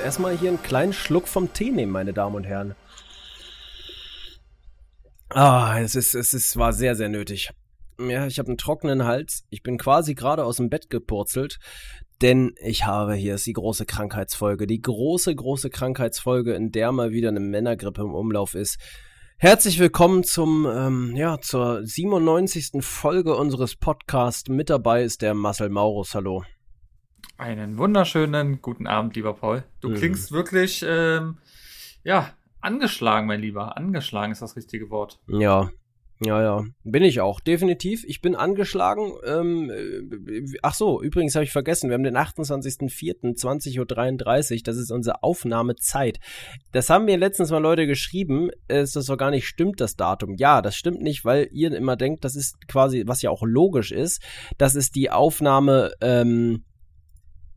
erstmal hier einen kleinen Schluck vom Tee nehmen, meine Damen und Herren. Ah, es ist, es ist, war sehr, sehr nötig. Ja, ich habe einen trockenen Hals. Ich bin quasi gerade aus dem Bett gepurzelt, denn ich habe hier ist die große Krankheitsfolge, die große, große Krankheitsfolge, in der mal wieder eine Männergrippe im Umlauf ist. Herzlich willkommen zum, ähm, ja, zur 97. Folge unseres Podcasts. Mit dabei ist der Marcel Maurus. Hallo. Einen wunderschönen guten Abend, lieber Paul. Du Mhm. klingst wirklich, ähm, ja, angeschlagen, mein Lieber. Angeschlagen ist das richtige Wort. Ja, ja, ja. Bin ich auch, definitiv. Ich bin angeschlagen. Ähm, äh, ach so, übrigens habe ich vergessen, wir haben den 28.04.20.33 Uhr. Das ist unsere Aufnahmezeit. Das haben mir letztens mal Leute geschrieben, dass das doch gar nicht stimmt, das Datum. Ja, das stimmt nicht, weil ihr immer denkt, das ist quasi, was ja auch logisch ist, das ist die Aufnahme, ähm,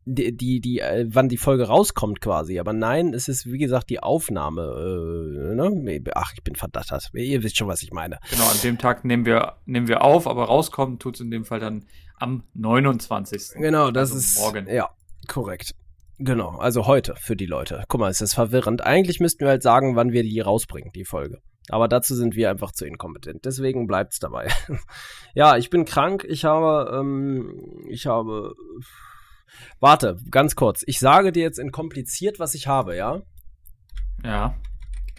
die, die, die äh, wann die Folge rauskommt quasi. Aber nein, es ist wie gesagt die Aufnahme. Äh, ne? Ach, ich bin verdattert. Ihr wisst schon, was ich meine. Genau, an dem Tag nehmen wir, nehmen wir auf, aber rauskommen tut's in dem Fall dann am 29. Genau, das Also ist morgen. ja korrekt. Genau, also heute für die Leute. Guck mal, es ist verwirrend. Eigentlich müssten wir halt sagen, wann wir die rausbringen, die Folge. Aber dazu sind wir einfach zu inkompetent. Deswegen bleibt's dabei. ja, ich bin krank. Ich habe, ähm, ich habe. Warte, ganz kurz. Ich sage dir jetzt in kompliziert, was ich habe, ja? Ja.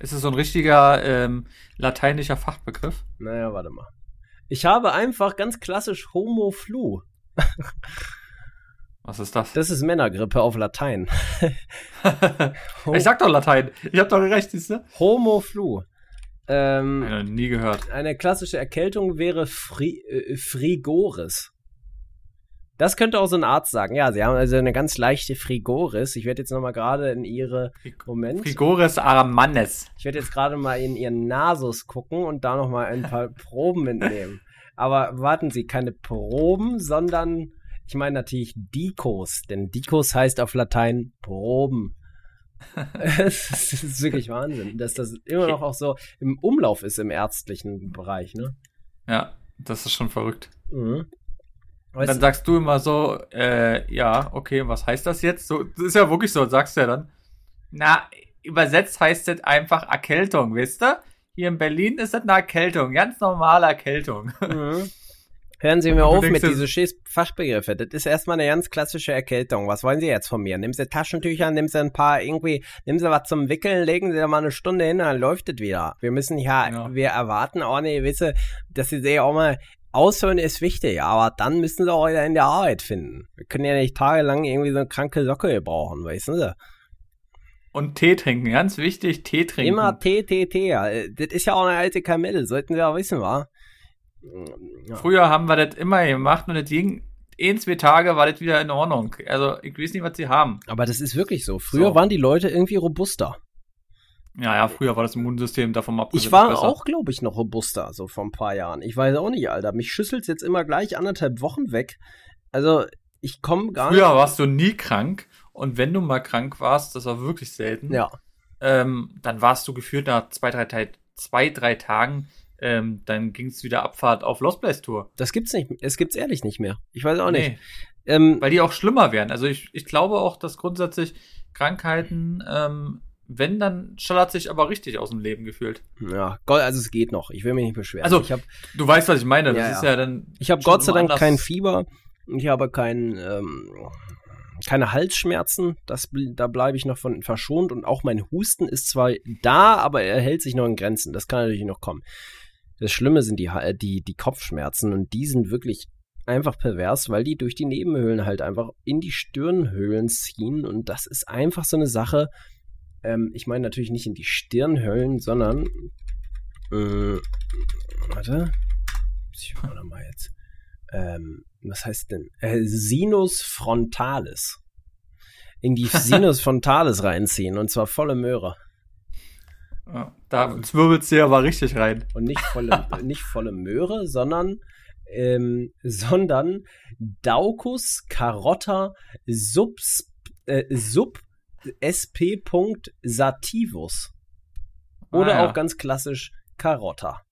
Ist es so ein richtiger ähm, lateinischer Fachbegriff? Naja, warte mal. Ich habe einfach ganz klassisch Homo Flu. Was ist das? Das ist Männergrippe auf Latein. ich sag doch Latein. Ich hab doch recht, siehst du? Homo Flu. Ähm, Ja, nie gehört. Eine klassische Erkältung wäre Fri äh, Frigoris. Das könnte auch so ein Arzt sagen. Ja, sie haben also eine ganz leichte Frigoris. Ich werde jetzt noch mal gerade in ihre Moment. Frigoris Aramannes. Ich werde jetzt gerade mal in ihren Nasus gucken und da noch mal ein paar Proben mitnehmen. Aber warten Sie, keine Proben, sondern ich meine natürlich Dikos, denn Dikos heißt auf Latein Proben. Es ist wirklich Wahnsinn, dass das immer noch auch so im Umlauf ist im ärztlichen Bereich, ne? Ja, das ist schon verrückt. Mhm. Weißt dann sagst du immer so, äh, ja, okay, was heißt das jetzt? So, das ist ja wirklich so, sagst du ja dann. Na, übersetzt heißt das einfach Erkältung, wisst ihr? Hier in Berlin ist das eine Erkältung, ganz normale Erkältung. Mhm. Hören Sie mir auf denkst mit diesen scheiß Fachbegriffe. Das ist erstmal eine ganz klassische Erkältung. Was wollen Sie jetzt von mir? Nehmen Sie Taschentücher, nehmen Sie ein paar irgendwie, nehmen Sie was zum Wickeln, legen Sie da mal eine Stunde hin, dann läuft es wieder. Wir müssen ja, Ja. wir erwarten auch eine gewisse, dass Sie sich auch mal aushören ist wichtig, aber dann müssen Sie auch wieder in der Arbeit finden. Wir können ja nicht tagelang irgendwie so eine kranke Socke gebrauchen, weißen Sie? Und Tee trinken, ganz wichtig, Tee trinken. Immer T, T, T. ja. Das ist ja auch eine alte Kamelle, sollten Sie auch wissen, wa? Ja. Früher haben wir das immer gemacht und das ging ein, zwei Tage war das wieder in Ordnung. Also, ich weiß nicht, was sie haben. Aber das ist wirklich so. Früher So. waren die Leute irgendwie robuster. Ja, ja, früher war das Immunsystem davon abgesehen. Ich war auch, glaube ich, noch robuster, so vor ein paar Jahren. Ich weiß auch nicht, Alter. Mich schüsselt's jetzt immer gleich anderthalb Wochen weg. Also, ich komme gar Früher nicht. warst du nie krank und wenn du mal krank warst, das war wirklich selten. Ja. ähm, dann warst du geführt nach zwei, drei, zwei, drei Tagen, ähm, dann ging es wieder Abfahrt auf Lost Place Tour. Das gibt's nicht. Es gibt's ehrlich nicht mehr. Ich weiß auch nicht. Nee, Ähm, weil die auch schlimmer werden. Also ich, ich glaube auch, dass grundsätzlich Krankheiten, ähm, wenn, dann schallert sich aber richtig aus dem Leben gefühlt. ja, Gott, also es geht noch. Ich will mich nicht beschweren. Also, ich habe Du weißt, was ich meine. Das Ja, ist ja. dann. ich hab schon Gott sei Dank anders. kein Fieber. Ich habe kein, ähm, keine Halsschmerzen. Das, da bleibe ich noch von verschont. Und auch mein Husten ist zwar da, aber er hält sich noch in Grenzen. Das kann natürlich noch kommen. Das Schlimme sind die, die, die Kopfschmerzen und die sind wirklich einfach pervers, weil die durch die Nebenhöhlen halt einfach in die Stirnhöhlen ziehen und das ist einfach so eine Sache. Ähm, ich meine natürlich nicht in die Stirnhöhlen, sondern Äh, warte. Ich warte mal jetzt. Ähm, was heißt denn? Äh, Sinus frontalis. In die Sinus frontalis reinziehen und zwar volle Möhre. Ja, da zwirbelst du ja aber richtig rein. Und nicht volle, nicht volle Möhre, sondern ähm, sondern Daucus carotta subs, äh, sub sp. sativus. Oder Ah, ja. auch ganz klassisch Carotta.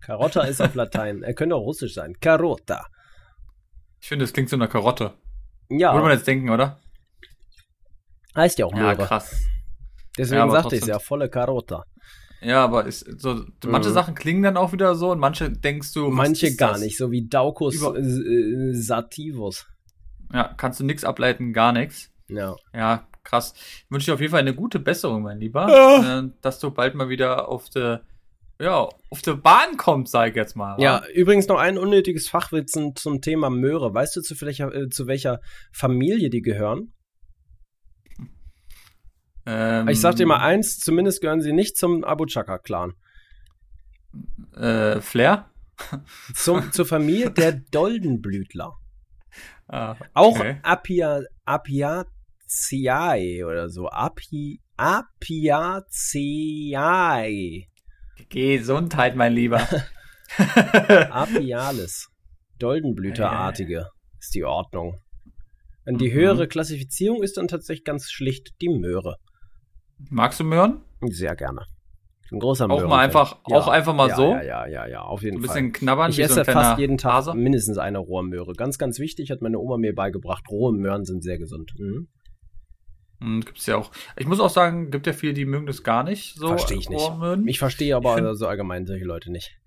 Carotta ist auf Latein. Er könnte auch russisch sein. Carota. Ich finde, das klingt so eine Karotte. Würde man Ja, jetzt denken, oder? heißt ja auch Ja, Möhre. krass. Deswegen Ja, sagte ich trotzdem- ja, volle Carota. Ja, aber ist so, manche Mhm. Sachen klingen dann auch wieder so und manche denkst du, Manche gar das? nicht, so wie Daucus äh, sativus. Ja, kannst du nichts ableiten, gar nichts. Ja. Ja, krass. Ich wünsche dir auf jeden Fall eine gute Besserung, mein Lieber. Ja. Äh, dass du bald mal wieder auf der, ja, auf der Bahn kommst, sag ich jetzt mal. Ja, übrigens noch ein unnötiges Fachwitzen zum Thema Möhre. Weißt du, zu welcher, äh, zu welcher Familie die gehören? Ähm, Ich sag dir mal eins, zumindest gehören sie nicht zum Abu Chaka-Clan. Äh, Flair? Zum, zur Familie der Doldenblütler. Ah, Auch okay. Apia, Apiaceae oder so. Api, Apiaceae. Gesundheit, mein Lieber. Apialis. Doldenblüterartige ist die Ordnung. Und die Mhm. höhere Klassifizierung ist dann tatsächlich ganz schlicht die Möhre. Magst du Möhren? Sehr gerne. Ich bin ein großer Auch Möhrenfan. mal einfach, auch einfach mal ja, so. Ja, ja, ja, ja, auf jeden Ein Fall. bisschen knabbern, Ich so esse ein kleiner fast jeden Tag Hase. mindestens eine rohe Möhre. Ganz, ganz wichtig, hat meine Oma mir beigebracht. Rohe Möhren sind sehr gesund. Mhm. Hm, gibt's ja auch. Ich muss auch sagen, gibt ja viele, die mögen das gar nicht. So Verstehe ich nicht. Ich verstehe aber Ich find- so allgemein solche Leute nicht.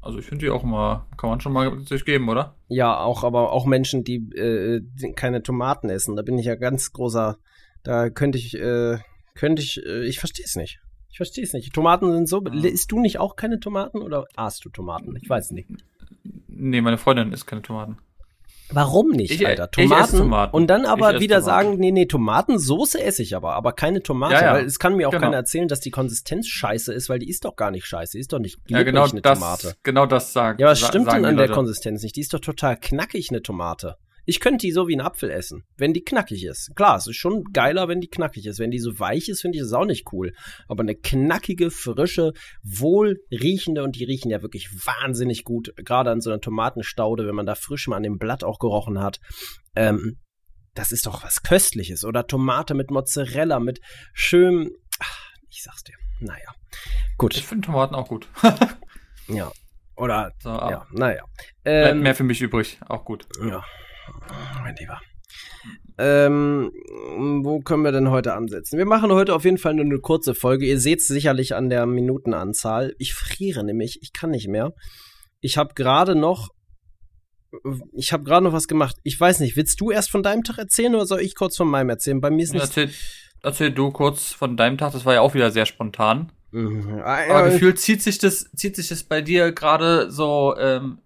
Also ich finde die auch immer, kann man schon mal sich geben, oder? Ja, auch, aber auch Menschen, die äh, keine Tomaten essen. Da bin ich ja ganz großer. Da könnte ich, äh, könnte ich, äh, ich verstehe es nicht. Ich verstehe es nicht. Tomaten sind so. Isst du nicht auch keine Tomaten oder aßt du Tomaten? Ich weiß nicht. Nee, meine Freundin isst keine Tomaten. Warum nicht, Ich- Alter? Tomaten, Tomaten. und dann aber wieder Tomaten. sagen, nee, nee, Tomatensoße esse ich aber, aber keine Tomate, Ja, ja. weil es kann mir auch Genau. keiner erzählen, dass die Konsistenz scheiße ist, weil die ist doch gar nicht scheiße, die ist doch nicht Ja, glibberig, genau eine das, Tomate. genau das sagt. Ja, was stimmt sagen denn an der. Konsistenz nicht? Die ist doch total knackig, eine Tomate. Ich könnte die so wie ein Apfel essen, wenn die knackig ist. Klar, es ist schon geiler, wenn die knackig ist. Wenn die so weich ist, finde ich das auch nicht cool. Aber eine knackige, frische, wohlriechende, und die riechen ja wirklich wahnsinnig gut, gerade an so einer Tomatenstaude, wenn man da frisch mal an dem Blatt auch gerochen hat. Ähm, das ist doch was Köstliches. Oder Tomate mit Mozzarella, mit schönem, ach, ich sag's dir. Naja. Ich Gut, finde Tomaten auch gut. ja. Oder, so, ja, naja. Ähm, mehr für mich übrig. Auch gut. ja, mein Lieber. Ähm, wo können wir denn heute ansetzen? Wir machen heute auf jeden Fall nur eine kurze Folge. Ihr seht es sicherlich an der Minutenanzahl. Ich friere nämlich, ich kann nicht mehr. Ich habe gerade noch, ich habe gerade noch was gemacht. Ich weiß nicht, willst du erst von deinem Tag erzählen oder soll ich kurz von meinem erzählen? Bei mir ist nichts. Erzähl, erzähl du kurz von deinem Tag. Das war ja auch wieder sehr spontan. Mhm. Ah, Aber gefühlt zieht sich das, zieht sich das bei dir gerade so, ähm,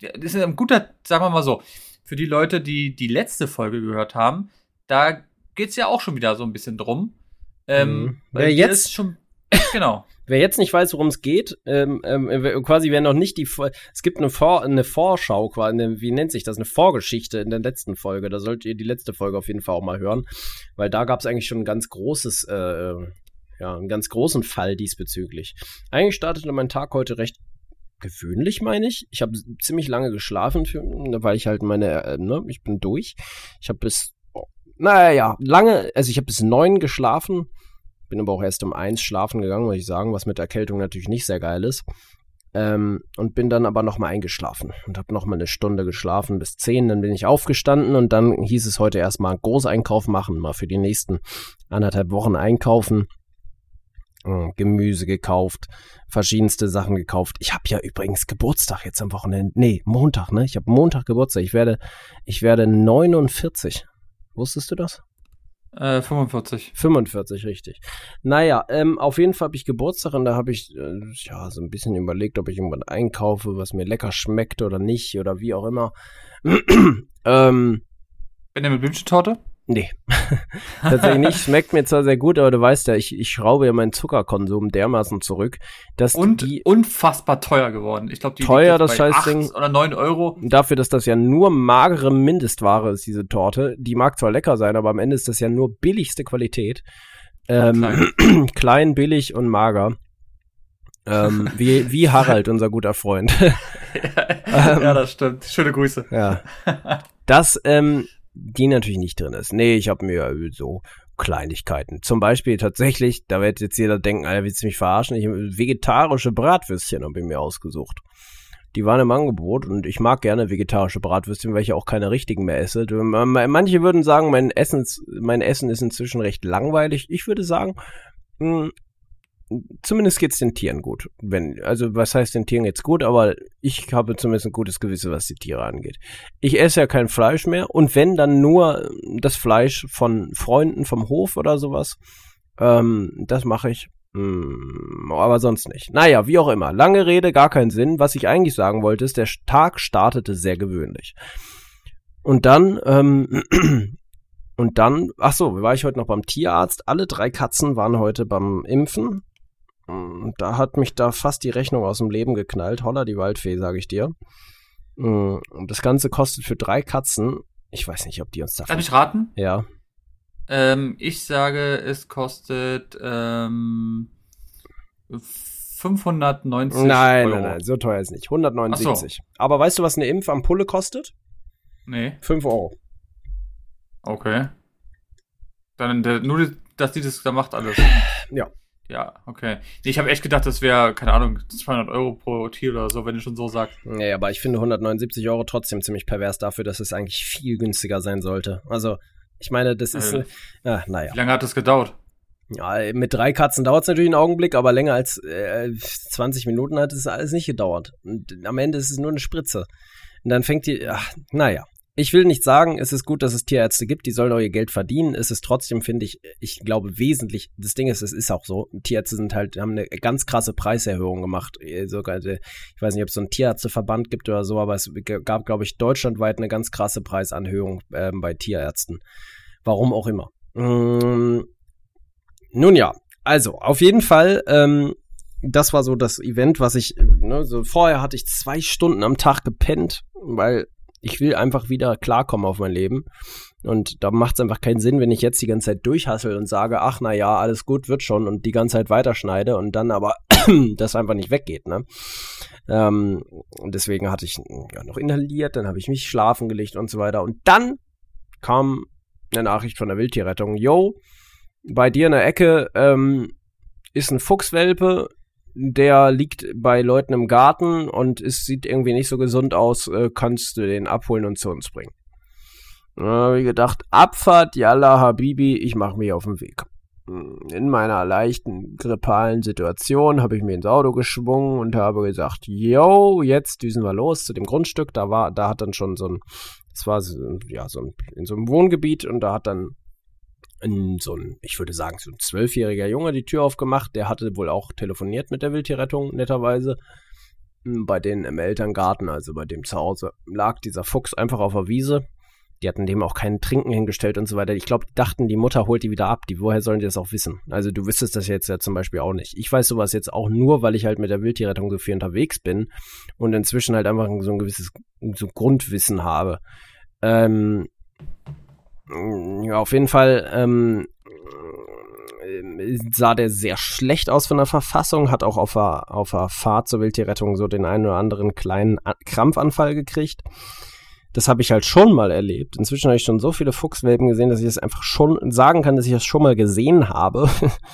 das ist ein guter, sagen wir mal so, für die Leute, die die letzte Folge gehört haben, da geht's ja auch schon wieder so ein bisschen drum. Ähm, Mhm. Wer jetzt- schon, genau. Wer jetzt nicht weiß, worum es geht, ähm, ähm, wer- quasi wer noch nicht die, es gibt eine, Vor eine Vorschau, quasi, eine, wie nennt sich das, eine Vorgeschichte in der letzten Folge. Da solltet ihr die letzte Folge auf jeden Fall auch mal hören, weil da gab es eigentlich schon ein ganz großes, äh, ja, einen ganz großen Fall diesbezüglich. Eigentlich startete mein Tag heute recht gewöhnlich, meine ich. Ich habe ziemlich lange geschlafen, für, weil ich halt meine, äh, ne, ich bin durch. Ich habe bis, oh, naja, lange, also ich habe bis neun geschlafen, bin aber auch erst um eins schlafen gegangen, muss ich sagen, was mit Erkältung natürlich nicht sehr geil ist. Ähm, und bin dann aber nochmal eingeschlafen und habe nochmal eine Stunde geschlafen bis zehn. Dann bin ich aufgestanden und dann hieß es heute erstmal Großeinkauf machen, mal für die nächsten anderthalb Wochen einkaufen. Äh, Gemüse gekauft, verschiedenste Sachen gekauft. Ich habe ja übrigens Geburtstag jetzt am Wochenende. Nee, Montag, ne? Ich habe Montag Geburtstag. Ich werde, ich werde 49. Wusstest du das? Äh, 45. 45, richtig. Naja, ähm, auf jeden Fall habe ich Geburtstag und da habe ich äh, ja so ein bisschen überlegt, ob ich irgendwas einkaufe, was mir lecker schmeckt oder nicht oder wie auch immer. ähm, Bin der mit Blümchentorte? Nee. Tatsächlich nicht. Schmeckt mir zwar sehr gut, aber du weißt ja, ich, ich schraube ja meinen Zuckerkonsum dermaßen zurück, dass Und die unfassbar teuer geworden. Ich glaube, die Teuer, das Scheißding. oder 9 Euro. dafür, dass das ja nur magere Mindestware ist, diese Torte, die mag zwar lecker sein, aber am Ende ist das ja nur billigste Qualität. Ähm, Klein. klein, billig und mager. Ähm, wie, wie Harald, unser guter Freund. ja, das stimmt. Schöne Grüße. ja. Das, ähm, die natürlich nicht drin ist. Nee, ich habe mir so Kleinigkeiten. Zum Beispiel tatsächlich, da wird jetzt jeder denken, Alter, willst du mich verarschen? Ich vegetarische Bratwürstchen habe ich mir ausgesucht. Die waren im Angebot und ich mag gerne vegetarische Bratwürstchen, weil ich auch keine richtigen mehr esse. Manche würden sagen, mein, Essens, mein Essen ist inzwischen recht langweilig. Ich würde sagen, mh, zumindest geht's den Tieren gut. Wenn, also was heißt den Tieren geht's gut, aber ich habe zumindest ein gutes Gewissen, was die Tiere angeht. Ich esse ja kein Fleisch mehr und wenn dann nur das Fleisch von Freunden vom Hof oder sowas. Ähm, das mache ich. Hm, aber sonst nicht. Naja, wie auch immer. Lange Rede, gar keinen Sinn. Was ich eigentlich sagen wollte, ist, der Tag startete sehr gewöhnlich. Und dann, ähm, und dann, ach so, war ich heute noch beim Tierarzt. Alle drei Katzen waren heute beim Impfen. Mm, Da hat mich da fast die Rechnung aus dem Leben geknallt. Holla die Waldfee, sage ich dir. Mm, Und das Ganze kostet für drei Katzen, ich weiß nicht, ob die uns Darf davon... ich raten? Ja, Ähm, ich sage, es kostet ähm, 590 nein, Euro. nein, nein, so teuer ist nicht. 179. Aber weißt du, was eine Impfampulle kostet? Nee, 5 Euro. okay. Dann der, nur, dass die das da macht alles. Ja. Ja, okay. Nee, ich habe echt gedacht, das wäre, keine Ahnung, 200 Euro pro Tier oder so, wenn du schon so sagst. Nee, aber ich finde 179 Euro trotzdem ziemlich pervers dafür, dass es eigentlich viel günstiger sein sollte. Also, ich meine, das ist, Äh. äh, ja, naja. Wie lange hat das gedauert? Ja, mit drei Katzen dauert es natürlich einen Augenblick, aber länger als äh, 20 Minuten hat es alles nicht gedauert. Und am Ende ist es nur eine Spritze. Und dann fängt die, ach, naja. Ich will nicht sagen, es ist gut, dass es Tierärzte gibt, die sollen auch ihr Geld verdienen. Es ist trotzdem, finde ich, ich glaube wesentlich, das Ding ist, es ist auch so, Tierärzte sind halt, haben eine ganz krasse Preiserhöhung gemacht. Äh, Sogar, äh, ich weiß nicht, ob es so einen Tierärzteverband gibt oder so, aber es gab, glaube ich, deutschlandweit eine ganz krasse Preisanhöhung ähm, bei Tierärzten. Warum auch immer. Mm, nun ja, also auf jeden Fall, ähm, das war so das Event, was ich, ne, so vorher hatte ich zwei Stunden am Tag gepennt, weil ich will einfach wieder klarkommen auf mein Leben. Und da macht es einfach keinen Sinn, wenn ich jetzt die ganze Zeit durchhassel und sage, ach na ja, alles gut, wird schon und die ganze Zeit weiterschneide und dann aber das einfach nicht weggeht, ne? Ähm, und deswegen hatte ich ja, noch inhaliert, dann habe ich mich schlafen gelegt und so weiter. Und dann kam eine Nachricht von der Wildtierrettung, yo, bei dir in der Ecke ähm, ist ein Fuchswelpe, der liegt bei Leuten im Garten und es sieht irgendwie nicht so gesund aus, äh, kannst du den abholen und zu uns bringen. Ich gedacht, Abfahrt, Yalla Habibi, ich mache mich auf den Weg. In meiner leichten grippalen Situation habe ich mir ins Auto geschwungen und habe gesagt, yo, jetzt düsen wir los zu dem Grundstück. Da war, da hat dann schon so ein, das war ja so ein, in so einem Wohngebiet und da hat dann ein, so ein, ich würde sagen, so ein zwölfjähriger Junge die Tür aufgemacht. Der hatte wohl auch telefoniert mit der Wildtierrettung, netterweise. Bei denen im Elterngarten, also bei dem zu Hause, lag dieser Fuchs einfach auf der Wiese. Die hatten dem auch keinen Trinken hingestellt und so weiter. Ich glaube, die dachten, die Mutter holt die wieder ab. Die, woher sollen die das auch wissen? Also du wüsstest das jetzt ja zum Beispiel auch nicht. Ich weiß sowas jetzt auch nur, weil ich halt mit der Wildtierrettung so viel unterwegs bin und inzwischen halt einfach so ein gewisses so Grundwissen habe. Ähm, ja, auf jeden Fall ähm, sah der sehr schlecht aus von der Verfassung, hat auch auf der, auf der Fahrt zur Wildtierrettung so den einen oder anderen kleinen Krampfanfall gekriegt. Das habe ich halt schon mal erlebt. Inzwischen habe ich schon so viele Fuchswelpen gesehen, dass ich das einfach schon sagen kann, dass ich das schon mal gesehen habe.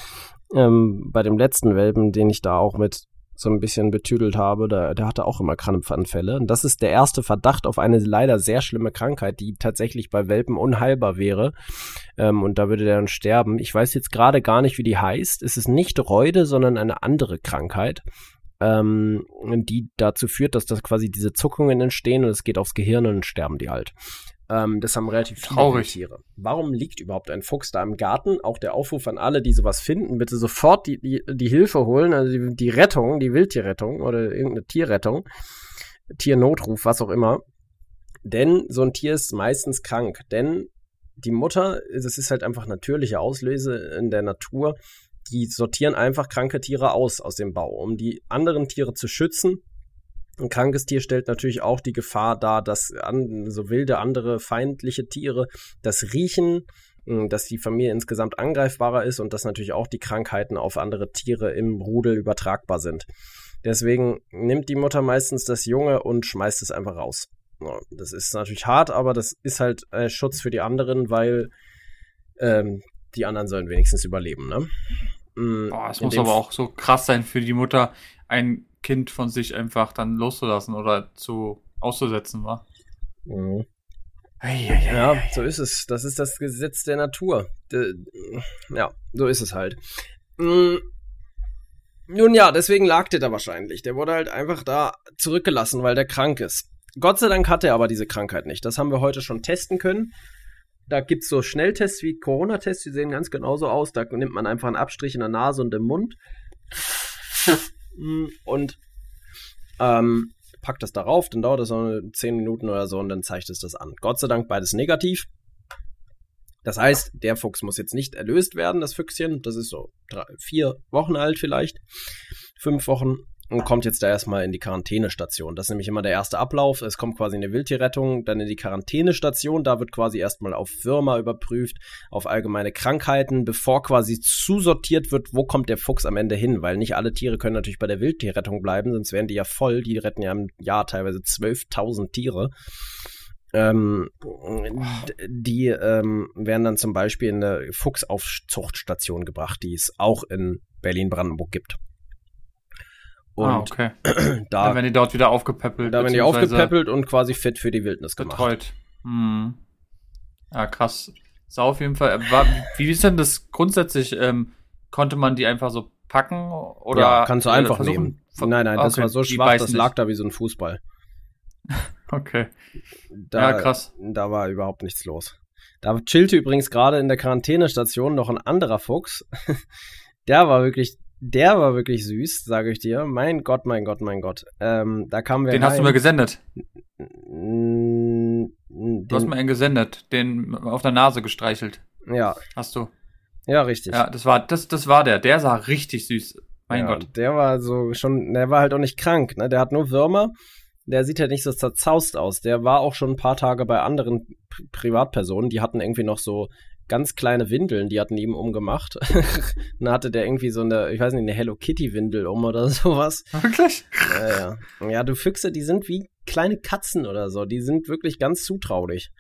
ähm, bei dem letzten Welpen, den ich da auch mit so ein bisschen betüdelt habe, der, der hatte auch immer Krampfanfälle. Und das ist der erste Verdacht auf eine leider sehr schlimme Krankheit, die tatsächlich bei Welpen unheilbar wäre. Ähm, und da würde der dann sterben. Ich weiß jetzt gerade gar nicht, wie die heißt. Es ist nicht Reude, sondern eine andere Krankheit, ähm, die dazu führt, dass das quasi diese Zuckungen entstehen und es geht aufs Gehirn und dann sterben die halt. Ähm, das haben relativ viele Traurig. Tiere. Warum liegt überhaupt ein Fuchs da im Garten? Auch der Aufruf an alle, die sowas finden, bitte sofort die, die, die Hilfe holen, also die, die Rettung, die Wildtierrettung oder irgendeine Tierrettung, Tiernotruf, was auch immer. Denn so ein Tier ist meistens krank. Denn die Mutter, das ist halt einfach natürliche Auslöse in der Natur, die sortieren einfach kranke Tiere aus aus dem Bau, um die anderen Tiere zu schützen. Ein krankes Tier stellt natürlich auch die Gefahr dar, dass an, so wilde andere feindliche Tiere das riechen, hm, dass die Familie insgesamt angreifbarer ist und dass natürlich auch die Krankheiten auf andere Tiere im Rudel übertragbar sind. Deswegen nimmt die Mutter meistens das Junge und schmeißt es einfach raus. Das ist natürlich hart, aber das ist halt äh, Schutz für die anderen, weil ähm, die anderen sollen wenigstens überleben, ne? Mm, Boah, es muss aber auch so krass sein für die Mutter, ein Kind von sich einfach dann loszulassen oder zu auszusetzen, war. Mhm. Ja, so ist es. Das ist das Gesetz der Natur. De, ja, so ist es halt. Mhm. Nun ja, deswegen lag der da wahrscheinlich. Der wurde halt einfach da zurückgelassen, weil der krank ist. Gott sei Dank hat er aber diese Krankheit nicht. Das haben wir heute schon testen können. Da gibt es so Schnelltests wie Corona-Tests, die sehen ganz genauso aus. Da nimmt man einfach einen Abstrich in der Nase und im Mund und ähm, packt das darauf, dann dauert das so 10 Minuten oder so und dann zeigt es das an. Gott sei Dank beides negativ. Das heißt, der Fuchs muss jetzt nicht erlöst werden, das Füchschen. Das ist so drei, vier Wochen alt vielleicht, fünf Wochen und kommt jetzt da erstmal in die Quarantänestation. Das ist nämlich immer der erste Ablauf. Es kommt quasi eine Wildtierrettung, dann in die Quarantänestation. Da wird quasi erstmal auf Würmer überprüft, auf allgemeine Krankheiten, bevor quasi zusortiert wird, wo kommt der Fuchs am Ende hin. Weil nicht alle Tiere können natürlich bei der Wildtierrettung bleiben, sonst wären die ja voll. Die retten ja im Jahr teilweise 12.000 Tiere. Ähm, die ähm, werden dann zum Beispiel in eine Fuchsaufzuchtstation gebracht, die es auch in Berlin-Brandenburg gibt. Ah, und ah, okay. da dann werden die dort wieder aufgepäppelt. Da werden die aufgepäppelt und quasi fit für die Wildnis gemacht. Betreut. Hm. Ja, krass. Ist auf jeden Fall. Äh, war, wie ist denn das grundsätzlich? Ähm, konnte man die einfach so packen? Oder ja, kannst du einfach äh, nehmen. Nein, nein, das okay, war so schwach, das lag nicht. da wie so ein Fußball. okay. Da, ja, krass. Da war überhaupt nichts los. Da chillte übrigens gerade in der Quarantänestation noch ein anderer Fuchs. der war wirklich der war wirklich süß, sage ich dir. Mein Gott, mein Gott, mein Gott. Ähm, da kamen wir. Den rein. hast du mir gesendet. Den, du hast mir einen gesendet, den auf der Nase gestreichelt. Ja. Hast du? Ja, richtig. Ja, das war, das, das war der. Der sah richtig süß. Mein ja, Gott. Der war so schon, der war halt auch nicht krank, ne? Der hat nur Würmer. Der sieht halt nicht so zerzaust aus. Der war auch schon ein paar Tage bei anderen Pri Privatpersonen, die hatten irgendwie noch so ganz kleine Windeln, die hatten ihm umgemacht. dann hatte der irgendwie so eine, ich weiß nicht, eine Hello Kitty Windel um oder sowas. Wirklich? Ja, ja. ja, du Füchse, die sind wie kleine Katzen oder so. Die sind wirklich ganz zutraulich.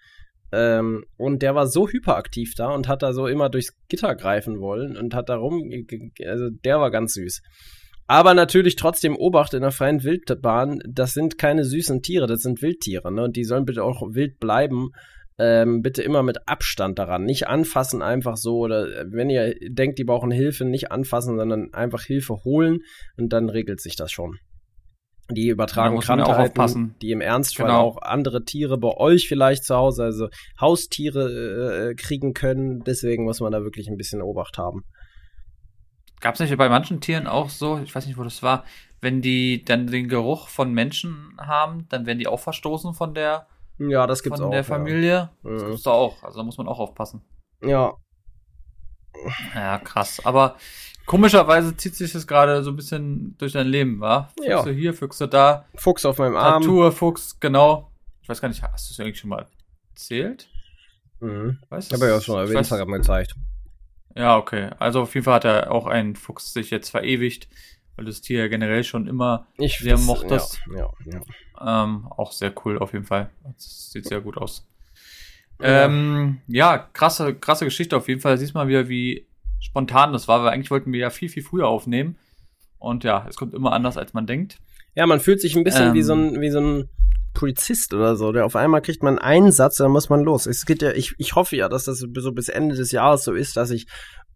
Ähm, und der war so hyperaktiv da und hat da so immer durchs Gitter greifen wollen und hat da rum, also der war ganz süß. Aber natürlich trotzdem Obacht in der freien Wildbahn, das sind keine süßen Tiere, das sind Wildtiere, ne? Und die sollen bitte auch wild bleiben ähm, bitte immer mit Abstand daran. Nicht anfassen einfach so oder äh, wenn ihr denkt, die brauchen Hilfe, nicht anfassen, sondern einfach Hilfe holen und dann regelt sich das schon. Die übertragen Krankheiten, die im Ernstfall genau. auch andere Tiere bei euch vielleicht zu Hause, also Haustiere äh, kriegen können. Deswegen muss man da wirklich ein bisschen Obacht haben. Gab es nicht bei manchen Tieren auch so, ich weiß nicht, wo das war, wenn die dann den Geruch von Menschen haben, dann werden die auch verstoßen von der ja, das gibt's von auch. Von der Familie. Ja. Das gibt's da auch. Also da muss man auch aufpassen. Ja. Ja, krass. Aber komischerweise zieht sich das gerade so ein bisschen durch dein Leben, wa? Füchse ja. hier, Füchse da. Fuchs auf meinem Arm. Natur, Fuchs, genau. Ich weiß gar nicht, hast du es eigentlich schon mal erzählt? Mhm. Weißt ich habe ja auch schon auf Instagram gezeigt. Ja, okay. Also auf jeden Fall hat er auch ein Fuchs sich jetzt verewigt weil du das Tier ja generell schon immer ich sehr das, mochtest. Ja, ja, ja. Ähm, auch sehr cool auf jeden Fall. Das sieht sehr gut aus. Ja. Ähm, ja, krasse, krasse Geschichte auf jeden Fall. Siehst mal wieder, wie spontan das war, weil eigentlich wollten wir ja viel, viel früher aufnehmen. Und ja, es kommt immer anders, als man denkt. Ja, man fühlt sich ein bisschen ähm, wie so ein, wie so ein Polizist oder so, der auf einmal kriegt man einen Satz, dann muss man los. Es geht ja, ich, ich hoffe ja, dass das so bis Ende des Jahres so ist, dass ich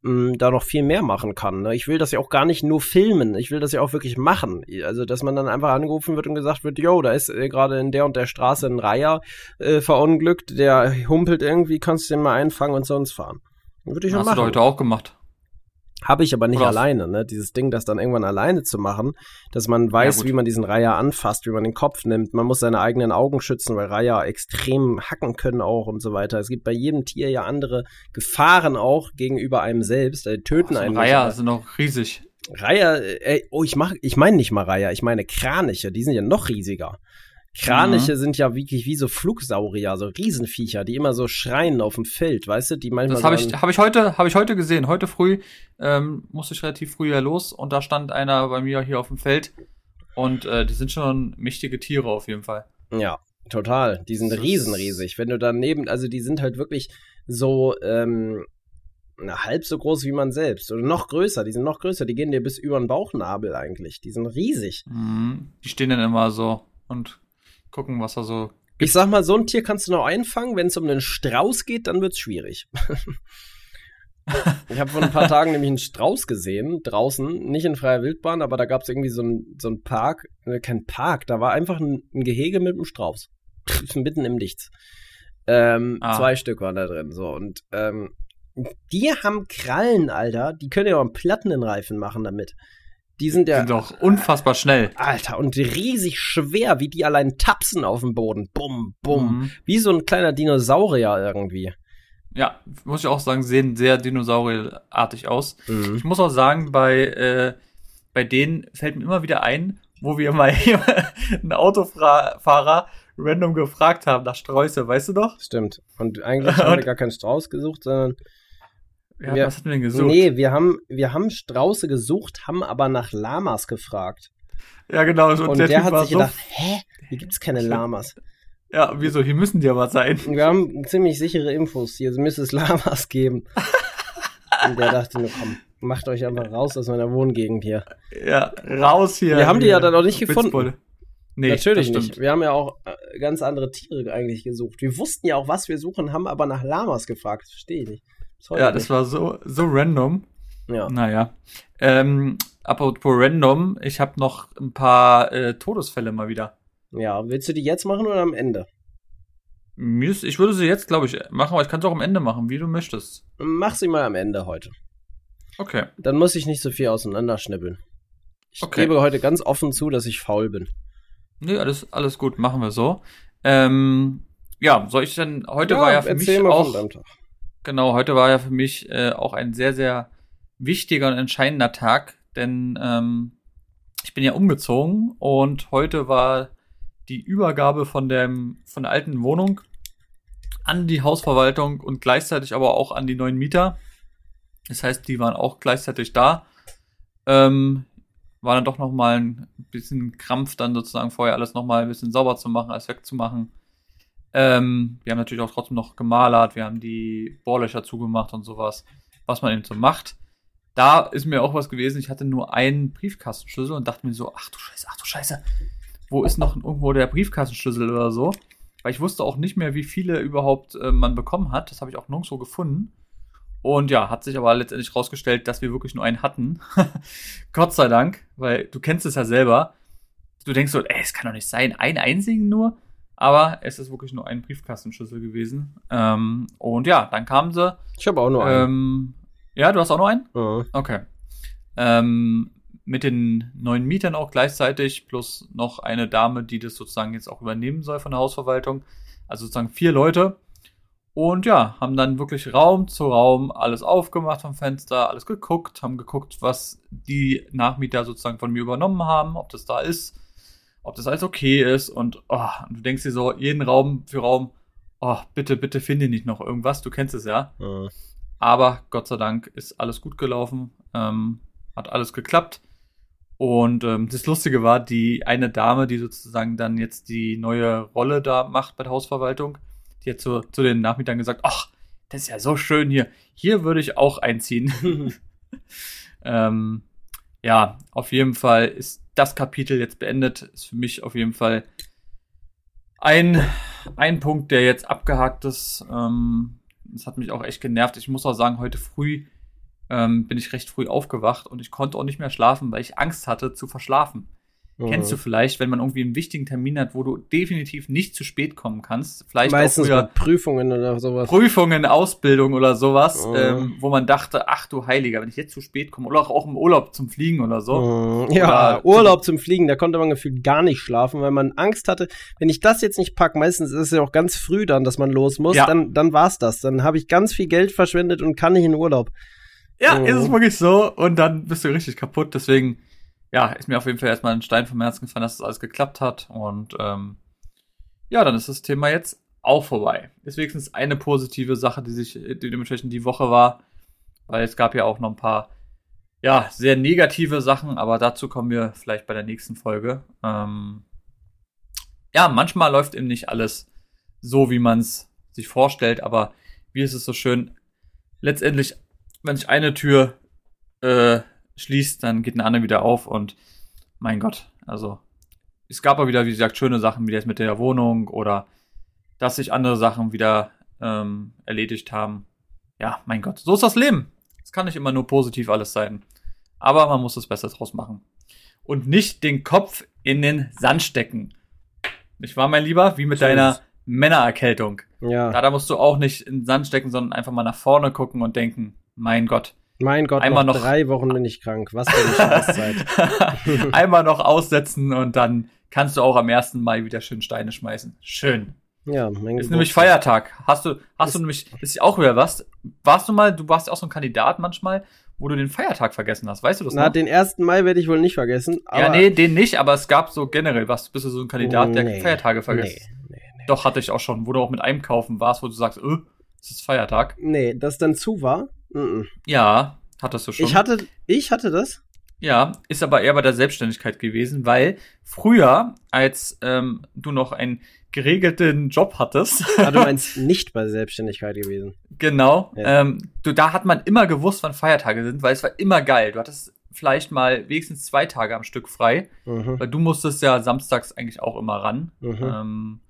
mh, da noch viel mehr machen kann. Ne? Ich will das ja auch gar nicht nur filmen, ich will das ja auch wirklich machen. Also, dass man dann einfach angerufen wird und gesagt wird, yo, da ist äh, gerade in der und der Straße ein Reiher äh, verunglückt, der humpelt irgendwie, kannst du den mal einfangen und sonst fahren. Würde ich schon machen. Hast du heute auch gemacht? Habe ich aber nicht Oder- alleine, ne? Dieses Ding, das dann irgendwann alleine zu machen, dass man weiß, gut. wie man diesen Reiher anfasst, wie man den Kopf nimmt. Man muss seine eigenen Augen schützen, weil Reiher extrem hacken können auch und so weiter. Es gibt bei jedem Tier ja andere Gefahren auch gegenüber einem selbst. Die töten So einen. nicht, Reiher sind noch riesig. Reiher, äh, oh, ich mach, ich meine nicht mal Reiher, ich meine Kraniche, die sind ja noch riesiger. Kraniche Mhm. sind ja wirklich wie so Flugsaurier, so Riesenviecher, die immer so schreien auf dem Feld, weißt du, die manchmal Das habe ich, hab ich heute, habe ich heute gesehen. Heute früh ähm, musste ich relativ früh ja los und da stand einer bei mir hier auf dem Feld und äh, die sind schon mächtige Tiere auf jeden Fall. Ja, total. Die sind riesenriesig. Wenn du daneben, also die sind halt wirklich so ähm, na, halb so groß wie man selbst. Oder noch größer, die sind noch größer. Die gehen dir bis über den Bauchnabel eigentlich. Die sind riesig. Mhm. Die stehen dann immer so und gucken, was da so. Ich sag mal, so ein Tier kannst du noch einfangen. Wenn es um einen Strauß geht, dann wird's schwierig. ich habe vor ein paar Tagen nämlich einen Strauß gesehen, draußen, nicht in freier Wildbahn, aber da gab's irgendwie so einen so Park, äh, kein Park, da war einfach ein, ein Gehege mit einem Strauß. Mitten im Nichts. Ähm, Ah. Zwei Stück waren da drin, so. Und ähm, die haben Krallen, Alter. Die können ja auch einen Platten in den Reifen machen damit. Die sind ja. sind doch unfassbar schnell. Alter, und riesig schwer, wie die allein tapsen auf dem Boden. Bum, bum. Mhm. Wie so ein kleiner Dinosaurier irgendwie. Ja, muss ich auch sagen, sehen sehr dinosaurierartig aus. Mhm. Ich muss auch sagen, bei, äh, bei denen fällt mir immer wieder ein, wo wir mal einen Autofahrer random gefragt haben nach Sträuße, weißt du noch? Stimmt. Und eigentlich haben wir gar keinen Strauß gesucht, sondern. Ja, Wir- was hatten wir denn gesucht? Nee, wir haben, wir haben Strauße gesucht, haben aber nach Lamas gefragt. Ja, genau. Und, Und der, der, hat sich so, gedacht, hä? Hier gibt's keine Lamas. ja, wieso, hier müssen die aber sein. Wir haben ziemlich sichere Infos. Hier müsste es Lamas geben. Und der dachte nur, komm, macht euch einfach raus aus meiner Wohngegend hier. Ja, raus hier. Wir haben die ja dann auch nicht gefunden. Witzbold. Nee, Natürlich nicht. Wir haben ja auch äh, ganz andere Tiere eigentlich gesucht. Wir wussten ja auch, was wir suchen, haben aber nach Lamas gefragt. Verstehe ich nicht. Ja, das war so, so random. Ja. Naja. Ähm, apropos random, ich habe noch ein paar äh, Todesfälle mal wieder. ja, willst du die jetzt machen oder am Ende? Ich würde sie jetzt, glaube ich, machen, aber ich kann es auch am Ende machen, wie du möchtest. Mach sie mal am Ende heute. Okay. Dann muss ich nicht so viel auseinanderschnibbeln. Ich Okay. gebe heute ganz offen zu, dass ich faul bin. Nee, alles, alles gut, machen wir so. Ähm, ja, soll ich denn, heute war ja für mich auch. Genau, heute war ja für mich äh, auch ein sehr, sehr wichtiger und entscheidender Tag, denn ähm, ich bin ja umgezogen und heute war die Übergabe von dem, von der alten Wohnung an die Hausverwaltung und gleichzeitig aber auch an die neuen Mieter. Das heißt, die waren auch gleichzeitig da. Ähm, war dann doch noch mal ein bisschen Krampf, dann sozusagen vorher alles noch mal ein bisschen sauber zu machen, alles wegzumachen. Ähm, wir haben natürlich auch trotzdem noch gemalert, wir haben die Bohrlöcher zugemacht und sowas, was man eben so macht. Da ist mir auch was gewesen, ich hatte nur einen Briefkastenschlüssel und dachte mir so, ach du Scheiße, ach du Scheiße, wo ist noch irgendwo der Briefkastenschlüssel oder so? Weil ich wusste auch nicht mehr, wie viele überhaupt äh, man bekommen hat. Das habe ich auch nirgendwo gefunden. Und ja, hat sich aber letztendlich rausgestellt, dass wir wirklich nur einen hatten. Gott sei Dank, weil du kennst es ja selber. Du denkst so, ey, es kann doch nicht sein, einen einzigen nur. Aber es ist wirklich nur ein Briefkastenschlüssel gewesen. Ähm, und ja, dann kamen sie. Ich habe auch nur einen. Ähm, ja, du hast auch noch einen? Mhm. Okay. Ähm, mit den neuen Mietern auch gleichzeitig, plus noch eine Dame, die das sozusagen jetzt auch übernehmen soll von der Hausverwaltung. Also sozusagen vier Leute. Und ja, haben dann wirklich Raum zu Raum alles aufgemacht vom Fenster, alles geguckt, haben geguckt, was die Nachmieter sozusagen von mir übernommen haben, ob das da ist, ob das alles okay ist. Und, oh, und du denkst dir so, jeden Raum für Raum, oh, bitte, bitte finde nicht noch irgendwas, du kennst es ja. Mhm. Aber Gott sei Dank ist alles gut gelaufen, ähm, hat alles geklappt. Und ähm, das Lustige war, die eine Dame, die sozusagen dann jetzt die neue Rolle da macht bei der Hausverwaltung, die hat zu, zu den Nachmietern gesagt, ach, das ist ja so schön hier. Hier würde ich auch einziehen. ähm, ja, auf jeden Fall ist das Kapitel jetzt beendet. Ist für mich auf jeden Fall ein, ein Punkt, der jetzt abgehakt ist. Ähm, das hat mich auch echt genervt. Ich muss auch sagen, heute früh ähm, bin ich recht früh aufgewacht und ich konnte auch nicht mehr schlafen, weil ich Angst hatte zu verschlafen. Mhm. Kennst du vielleicht, wenn man irgendwie einen wichtigen Termin hat, wo du definitiv nicht zu spät kommen kannst? Vielleicht Meistens auch Prüfungen oder sowas. Prüfungen, Ausbildung oder sowas, Mhm. ähm, wo man dachte, ach du Heiliger, wenn ich jetzt zu spät komme, oder auch im Urlaub zum Fliegen oder so. Mhm. Ja, Oder Urlaub zum Fliegen, da konnte man gefühlt gar nicht schlafen, weil man Angst hatte, wenn ich das jetzt nicht pack, meistens ist es ja auch ganz früh dann, dass man los muss, Ja. dann, dann war's das. Dann habe ich ganz viel Geld verschwendet und kann nicht in Urlaub. Ja, Mhm. ist es wirklich so. Und dann bist du richtig kaputt. Deswegen, ja, ist mir auf jeden Fall erstmal ein Stein vom Herzen gefallen, dass das alles geklappt hat. Und ähm, ja, dann ist das Thema jetzt auch vorbei. Ist wenigstens eine positive Sache, die sich dementsprechend die Woche war. Weil es gab ja auch noch ein paar, ja, sehr negative Sachen, aber dazu kommen wir vielleicht bei der nächsten Folge. Ähm, ja, manchmal läuft eben nicht alles so, wie man es sich vorstellt, aber wie ist es so schön, letztendlich, wenn sich eine Tür äh, schließt, dann geht eine andere wieder auf und mein Gott, also es gab aber wieder, wie gesagt, schöne Sachen, wie das mit der Wohnung oder dass sich andere Sachen wieder ähm, erledigt haben. Ja, mein Gott, so ist das Leben. Es kann nicht immer nur positiv alles sein. Aber man muss das Beste draus machen. Und nicht den Kopf in den Sand stecken. Nicht wahr, mein Lieber? Wie mit ist deiner. Männererkältung. Ja, Ja, da musst du auch nicht in den Sand stecken, sondern einfach mal nach vorne gucken und denken, mein Gott. Mein Gott, einmal noch, noch- drei Wochen bin ich krank. Was für eine Scheißzeit. Einmal noch aussetzen und dann kannst du auch am 1. Mai wieder schön Steine schmeißen. Schön. Ja, mein Ist nämlich. Feiertag. Hast du, hast du nämlich, ist auch wieder was. Warst du mal, du warst ja auch so ein Kandidat manchmal, wo du den Feiertag vergessen hast. Weißt du das Na, noch? den 1. Mai werde ich wohl nicht vergessen. Ja, nee, den nicht, aber es gab so generell, was, bist du so ein Kandidat, der Nee, Feiertage vergisst? Nee, nee, nee. Doch, hatte ich auch schon, wo du auch mit Einkaufen warst, wo du sagst, öh, es ist Feiertag. Nee, das dann zu war? Mhm. Ja, hattest du schon. Ich hatte, ich hatte das? Ja, ist aber eher bei der Selbstständigkeit gewesen, weil früher, als ähm, du noch einen geregelten Job hattest, Ah, du meinst nicht bei Selbstständigkeit gewesen. genau, Ja. ähm, du, da hat man immer gewusst, wann Feiertage sind, weil es war immer geil. Du hattest vielleicht mal wenigstens zwei Tage am Stück frei, Mhm. weil du musstest ja samstags eigentlich auch immer ran, Mhm. ähm,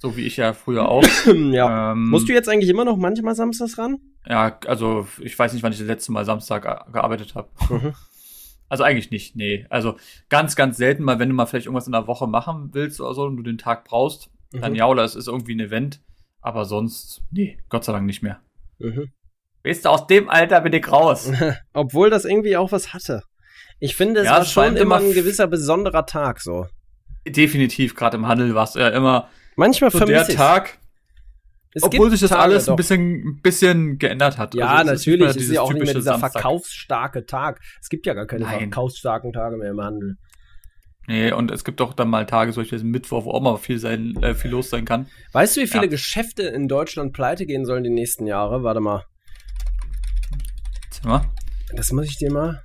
so wie ich ja früher auch. ja. Ähm, Musst du jetzt eigentlich immer noch manchmal samstags ran? Ja, also ich weiß nicht, wann ich das letzte Mal Samstag ge- gearbeitet habe. Mhm. Also eigentlich nicht, nee. Also ganz, ganz selten mal, wenn du mal vielleicht irgendwas in der Woche machen willst oder so und du den Tag brauchst, dann Mhm. ja, oder es ist irgendwie ein Event. Aber sonst, nee, Gott sei Dank nicht mehr. Mhm. Weißt du, aus dem Alter bin ich raus. Obwohl das irgendwie auch was hatte. Ich finde, es Ja, war es schon immer ein gewisser besonderer Tag so. Definitiv, gerade im Handel war es ja immer Manchmal so der Tag, Es obwohl sich das Tage alles ein bisschen, ein bisschen geändert hat. Ja, Also, natürlich. Es ist ja auch nicht mehr dieser Samstag. verkaufsstarke Tag. Es gibt ja gar keine Nein. verkaufsstarken Tage mehr im Handel. Nee, und es gibt auch dann mal Tage, so wie diesen Mittwoch, wo auch mal viel sein, äh, viel los sein kann. Weißt du, wie viele Ja. Geschäfte in Deutschland pleite gehen sollen die nächsten Jahre? Warte mal. Mal. Das muss ich dir mal.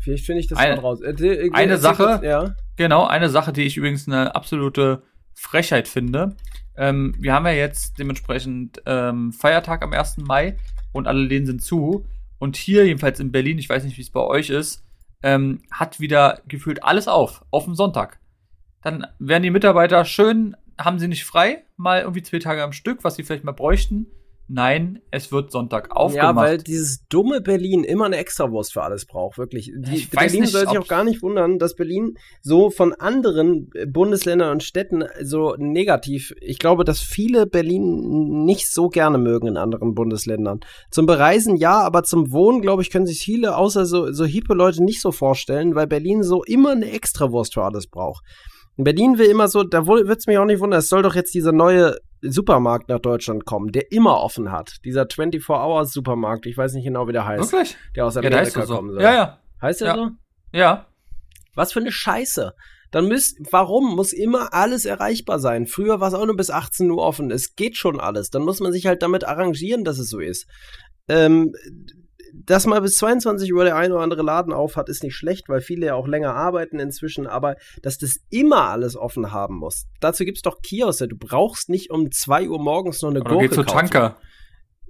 Vielleicht finde ich das Eine- mal raus. Äh, äh, eine Sache- kurz- Ja. Genau, eine Sache, die ich übrigens eine absolute Frechheit finde. Ähm, wir haben ja jetzt dementsprechend ähm, Feiertag am 1. Mai und alle Läden sind zu. Und hier, jedenfalls in Berlin, ich weiß nicht, wie es bei euch ist, ähm, hat wieder gefühlt alles auf, auf dem Sonntag. Dann werden die Mitarbeiter schön, haben sie nicht frei, mal irgendwie zwei Tage am Stück, was sie vielleicht mal bräuchten. Nein, es wird Sonntag aufgemacht. Ja, weil dieses dumme Berlin immer eine Extrawurst für alles braucht, wirklich. Die, Ich Berlin nicht, soll sich auch gar nicht wundern, dass Berlin so von anderen äh, Bundesländern und Städten so negativ. Ich glaube, dass viele Berlin nicht so gerne mögen in anderen Bundesländern. Zum Bereisen ja, aber zum Wohnen, glaube ich, können sich viele, außer so, so hippe Leute, nicht so vorstellen, weil Berlin so immer eine Extrawurst für alles braucht. In Berlin will immer so, da wird es mich auch nicht wundern, es soll doch jetzt dieser neue Supermarkt nach Deutschland kommen, der immer offen hat. Dieser 24-Hours-Supermarkt, ich weiß nicht genau, wie der heißt, Wirklich? der aus Ja, der Amerika heißt doch so. kommen soll. Ja, ja, Heißt der Ja. so? ja. Was für eine Scheiße. Dann müsst, warum muss immer alles erreichbar sein? Früher war es auch nur bis 18 Uhr offen. Es geht schon alles. Dann muss man sich halt damit arrangieren, dass es so ist. Ähm, dass mal bis 22 Uhr der eine oder andere Laden auf hat, ist nicht schlecht, weil viele ja auch länger arbeiten inzwischen, aber dass das immer alles offen haben muss. Dazu gibt's doch Kioske. Du brauchst nicht um 2 Uhr morgens noch eine Oder Gurke geht zu kaufen. Tanker.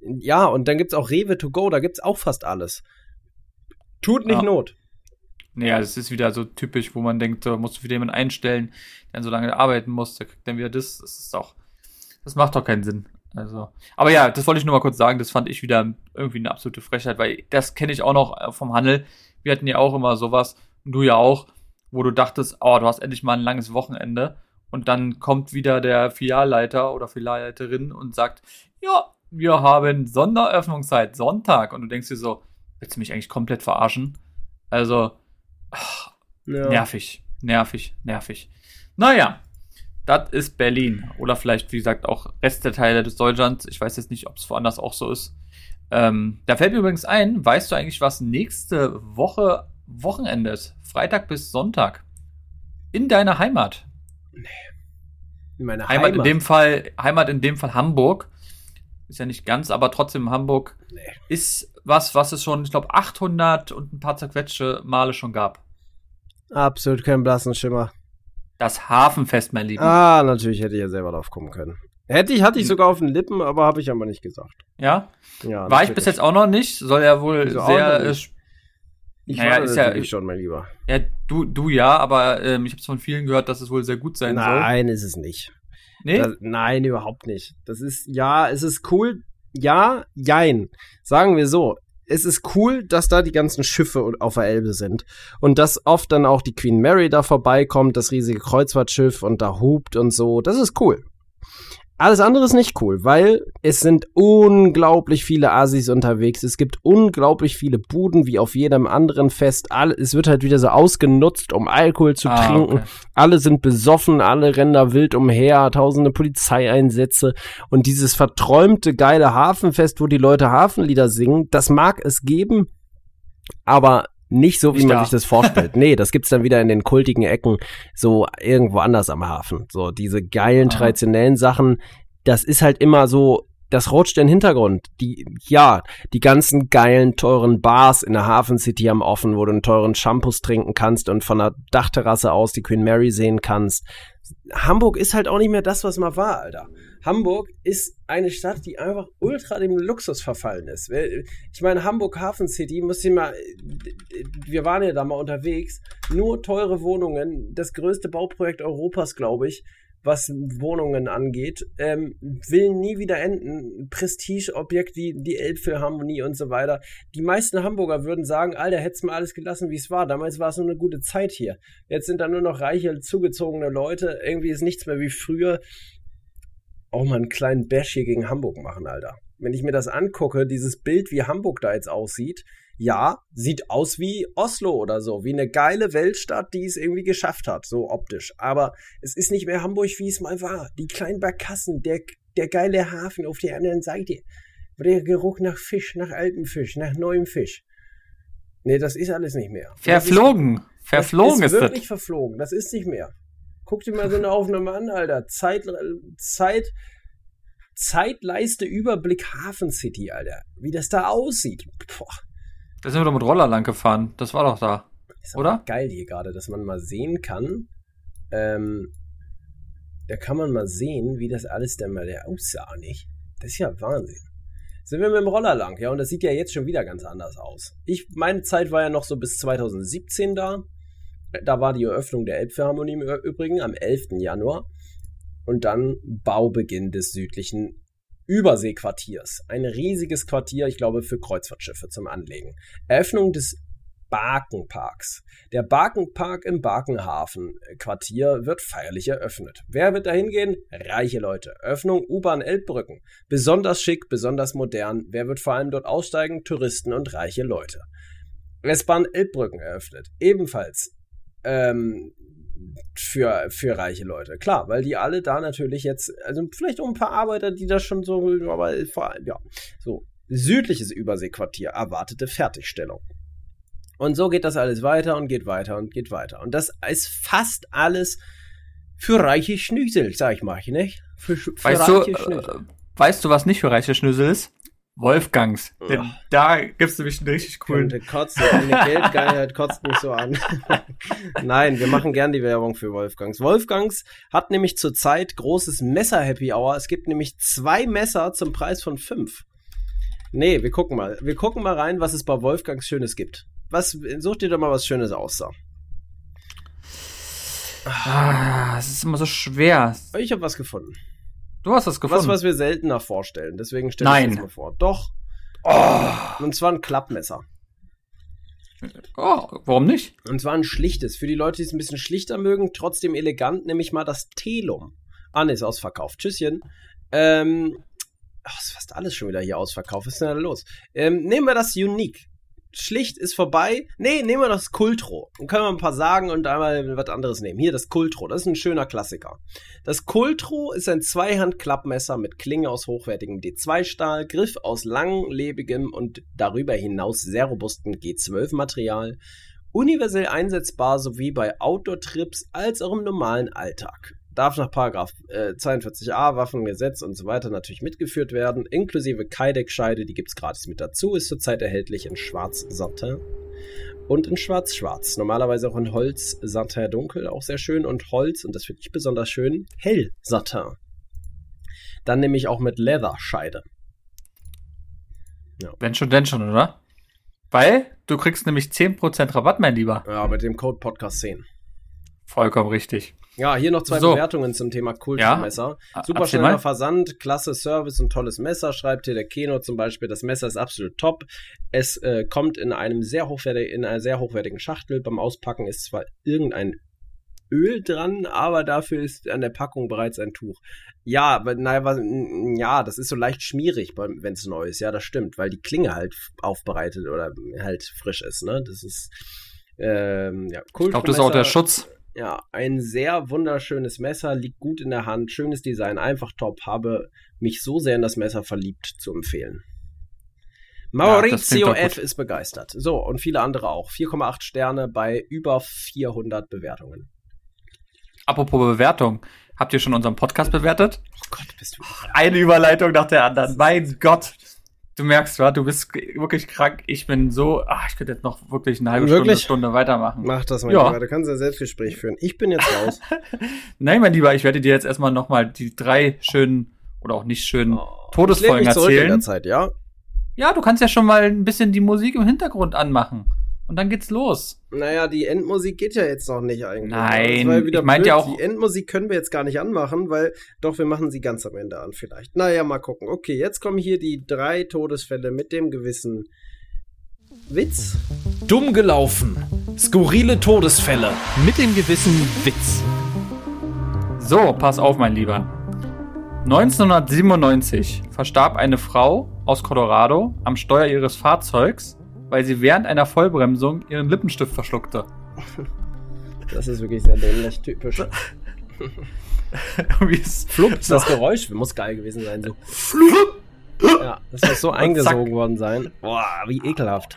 Ja, und dann gibt's auch Rewe to go, da gibt's auch fast alles. Tut nicht Ja. Not. Naja, das ist wieder so typisch, wo man denkt, da musst du wieder jemanden einstellen, der dann so lange arbeiten muss, der kriegt dann wieder das. Das ist doch, das macht doch keinen Sinn. Also, aber ja, das wollte ich nur mal kurz sagen, das fand ich wieder irgendwie eine absolute Frechheit, weil das kenne ich auch noch äh, vom Handel. Wir hatten ja auch immer sowas, und du ja auch, wo du dachtest, oh, du hast endlich mal ein langes Wochenende. Und dann kommt wieder der Filialleiter oder Filialleiterin und sagt, ja, wir haben Sonderöffnungszeit, Sonntag. Und du denkst dir so, willst du mich eigentlich komplett verarschen? Also, ach, Ja. nervig, nervig, nervig. Naja, das ist Berlin. Oder vielleicht, wie gesagt, auch Rest der Teile des Deutschlands. Ich weiß jetzt nicht, ob es woanders auch so ist. Ähm, da fällt mir übrigens ein, weißt du eigentlich, was nächste Woche Wochenende ist? Freitag bis Sonntag. In deiner Heimat. In meiner Heimat, Heimat. in dem Fall, Heimat in dem Fall Hamburg. Ist ja nicht ganz, aber trotzdem Hamburg Nee. ist was, was es schon, ich glaube, 800 und ein paar zerquetschte Male schon gab. Absolut keinen blassen Schimmer. Das Hafenfest, mein Lieber. Ah, natürlich hätte ich ja selber drauf kommen können. Hätte ich, hatte ich sogar auf den Lippen, aber habe ich aber nicht gesagt. Ja? Ja, War ich bis jetzt auch noch nicht. Soll ja wohl auch sehr. Äh? Ich Naja, ist ja- natürlich schon, mein Lieber. ja, du, du ja, aber ähm, ich habe es von vielen gehört, dass es wohl sehr gut sein soll. Nein, ist es nicht. Nee? Das, nein, überhaupt nicht. Das ist, ja, es ist cool. Ja, jein. Sagen wir so. Es ist cool, dass da die ganzen Schiffe auf der Elbe sind. Und dass oft dann auch die Queen Mary da vorbeikommt, das riesige Kreuzfahrtschiff und da hupt und so. Das ist cool. Alles andere ist nicht cool, weil es sind unglaublich viele Asis unterwegs. Es gibt unglaublich viele Buden, wie auf jedem anderen Fest. Alle, es wird halt wieder so ausgenutzt, um Alkohol zu Ah, trinken. okay. Alle sind besoffen, alle rennen da wild umher, tausende Polizeieinsätze und dieses verträumte geile Hafenfest, wo die Leute Hafenlieder singen, das mag es geben, aber nicht so, wie Nicht man da. sich das vorstellt. nee, das gibt's dann wieder in den kultigen Ecken, so irgendwo anders am Hafen. So diese geilen, Aha. traditionellen Sachen, das ist halt immer so, das rutscht in den Hintergrund. Die, ja, die ganzen geilen, teuren Bars in der Hafen City haben offen, wo du einen teuren Shampoos trinken kannst und von der Dachterrasse aus die Queen Mary sehen kannst. Hamburg ist halt auch nicht mehr das, was mal war, Alter. Hamburg ist eine Stadt, die einfach ultra dem Luxus verfallen ist. Ich meine, Hamburg Hafen City, muss ich mal, wir waren ja da mal unterwegs, nur teure Wohnungen, das größte Bauprojekt Europas, glaube ich, was Wohnungen angeht, ähm, will nie wieder enden. Prestigeobjekt wie die Elbphilharmonie und so weiter. Die meisten Hamburger würden sagen, Alter, hättest mal alles gelassen, wie es war. Damals war es nur eine gute Zeit hier. Jetzt sind da nur noch reiche, zugezogene Leute. Irgendwie ist nichts mehr wie früher. Auch mal einen kleinen Bash hier gegen Hamburg machen, Alter. Wenn ich mir das angucke, dieses Bild, wie Hamburg da jetzt aussieht, ja, sieht aus wie Oslo oder so, wie eine geile Weltstadt, die es irgendwie geschafft hat, so optisch. Aber es ist nicht mehr Hamburg, wie es mal war. Die kleinen Barkassen, der, der geile Hafen auf der anderen Seite. Der Geruch nach Fisch, nach altem Fisch, nach neuem Fisch. Nee, das ist alles nicht mehr. Verflogen. Verflogen das ist ist das. wirklich verflogen. Das ist nicht mehr. Guck dir mal so eine Aufnahme an, Alter. Zeit, Zeit, Zeitleiste Überblick Hafen City, Alter. Wie das da aussieht. Boah. Da sind wir doch mit Roller lang gefahren. Das war doch da. Ist Oder? geil hier gerade, dass man mal sehen kann. Ähm, da kann man mal sehen, wie das alles dann mal der aussah, nicht? Das ist ja Wahnsinn. Sind wir mit dem Roller lang, ja, und das sieht ja jetzt schon wieder ganz anders aus. Ich, meine Zeit war ja noch so bis 2017 da. Da war die Eröffnung der Elbphilharmonie im Übrigen am 11. Januar. Und dann Baubeginn des südlichen Überseequartiers. Ein riesiges Quartier, ich glaube, für Kreuzfahrtschiffe zum Anlegen. Eröffnung des Barkenparks. Der Barkenpark im Barkenhafen-Quartier wird feierlich eröffnet. Wer wird da hingehen? Reiche Leute. Öffnung U-Bahn Elbbrücken. Besonders schick, besonders modern. Wer wird vor allem dort aussteigen? Touristen und reiche Leute. S-Bahn Elbbrücken eröffnet. Ebenfalls ähm, für, für reiche Leute. Klar, weil die alle da natürlich jetzt, also vielleicht auch ein paar Arbeiter, die das schon so, aber vor allem, ja, so. Südliches Überseequartier, erwartete Fertigstellung. Und so geht das alles weiter und geht weiter und geht weiter. Und das ist fast alles für reiche Schnüsel, sag ich mal, nicht? Für, für Weißt du, reiche Schnüsel. äh, weißt du, was nicht für reiche Schnüssel ist? Wolfgangs. Denn Ja. da gibt's nämlich einen richtig coolen. Könnte kotzen. Eine Geldgeilheit kotzt mich so an. Nein, wir machen gern die Werbung für Wolfgangs. Wolfgangs hat nämlich zurzeit großes Messer-Happy Hour. Es gibt nämlich zwei Messer zum Preis von fünf. Nee, wir gucken mal. Wir gucken mal rein, was es bei Wolfgangs Schönes gibt. Was, such dir doch mal was Schönes aus. So. Ah, es ist immer so schwer. Ich habe was gefunden. Du hast das gefunden. Was, was wir seltener vorstellen. Deswegen stelle ich das mal vor. Doch. Und zwar ein Klappmesser. Oh, warum nicht? Und zwar ein schlichtes. Für die Leute, die es ein bisschen schlichter mögen, trotzdem elegant, nehme ich mal das Telum. Ah, ne, ist ausverkauft. Tschüsschen. Ähm, ach, ist fast alles schon wieder hier ausverkauft. Was ist denn da los? Ähm, nehmen wir das Unique. Schlicht ist vorbei. Nee, nehmen wir das Kultro. Dann können wir ein paar sagen und einmal was anderes nehmen. Hier das Kultro. Das ist ein schöner Klassiker. Das Kultro ist ein Zweihand-Klappmesser mit Klinge aus hochwertigem D2-Stahl, Griff aus langlebigem und darüber hinaus sehr robustem G12-Material. Universell einsetzbar sowie bei Outdoor-Trips als auch im normalen Alltag darf nach Paragraph äh, 42a Waffengesetz und so weiter natürlich mitgeführt werden, inklusive Kydex-Scheide, die gibt's gratis mit dazu, ist zurzeit erhältlich in Schwarz-Satin und in Schwarz-Schwarz. Normalerweise auch in Holz-Satin dunkel, auch sehr schön und Holz, und das finde ich besonders schön, Hell-Satin. Dann nehme ich auch mit Leather-Scheide. Ja. Wenn schon, denn schon, oder? Weil du kriegst nämlich 10% Rabatt, mein Lieber. Ja, mit dem Code Podcast 10. Vollkommen richtig. Ja, hier noch zwei so. Bewertungen zum Thema Kultmesser. Ja, Super schneller Versand, klasse Service und tolles Messer, schreibt hier der Keno zum Beispiel. Das Messer ist absolut top. Es äh, kommt in einem sehr hochwertigen, in einer sehr hochwertigen Schachtel. Beim Auspacken ist zwar irgendein Öl dran, aber dafür ist an der Packung bereits ein Tuch. Ja, naja, ja, das ist so leicht schmierig, wenn es neu ist. Ja, das stimmt, weil die Klinge halt aufbereitet oder halt frisch ist. Ne, das ist ähm, ja, Kultmesser. Ich glaube, das ist auch der Schutz ja, ein sehr wunderschönes Messer, liegt gut in der Hand, schönes Design, einfach top, habe mich so sehr in das Messer verliebt zu empfehlen. Maurizio ja, F. ist begeistert. So, und viele andere auch. 4,8 Sterne bei über 400 Bewertungen. Apropos Bewertung. Habt ihr schon unseren Podcast bewertet? Oh Gott, bist du. Eine Überleitung nach der anderen. Mein Gott. Du merkst, wa, du bist wirklich krank. Ich bin so, ach, ich könnte jetzt noch wirklich eine halbe wirklich? Stunde, Stunde weitermachen. Mach das mal, ja. Lieber. du kannst ein Selbstgespräch führen. Ich bin jetzt raus. Nein, mein Lieber, ich werde dir jetzt erstmal nochmal die drei schönen oder auch nicht schönen oh, Todesfolgen erzählen. In der Zeit, ja? Ja, du kannst ja schon mal ein bisschen die Musik im Hintergrund anmachen. Und dann geht's los. Naja, die Endmusik geht ja jetzt noch nicht eigentlich. Nein, ja ich meinte ja auch. Die Endmusik können wir jetzt gar nicht anmachen, weil doch, wir machen sie ganz am Ende an vielleicht. Naja, mal gucken. Okay, jetzt kommen hier die drei Todesfälle mit dem gewissen Witz. Dumm gelaufen. Skurrile Todesfälle. Mit dem gewissen Witz. So, pass auf, mein Lieber. 1997 verstarb eine Frau aus Colorado am Steuer ihres Fahrzeugs weil sie während einer Vollbremsung ihren Lippenstift verschluckte. Das ist wirklich sehr dämlich typisch. Flupp, das Geräusch muss geil gewesen sein. So. Flupp. Ja, das muss so eingesogen worden sein. Boah, wie ekelhaft.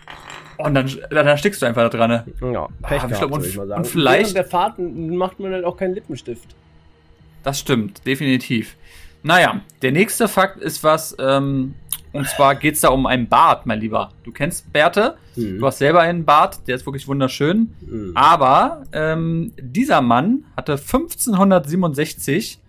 Und dann, dann erstickst du einfach da dran. Ne? Ja, Pech ah, gehabt, und, ich mal sagen. Und vielleicht. Während der Fahrt macht man halt auch keinen Lippenstift. Das stimmt, definitiv. Naja, der nächste Fakt ist was, ähm, und zwar geht es da um einen Bart, mein Lieber. Du kennst Bärte, mhm. du hast selber einen Bart, der ist wirklich wunderschön. Mhm. Aber ähm, dieser Mann hatte 1567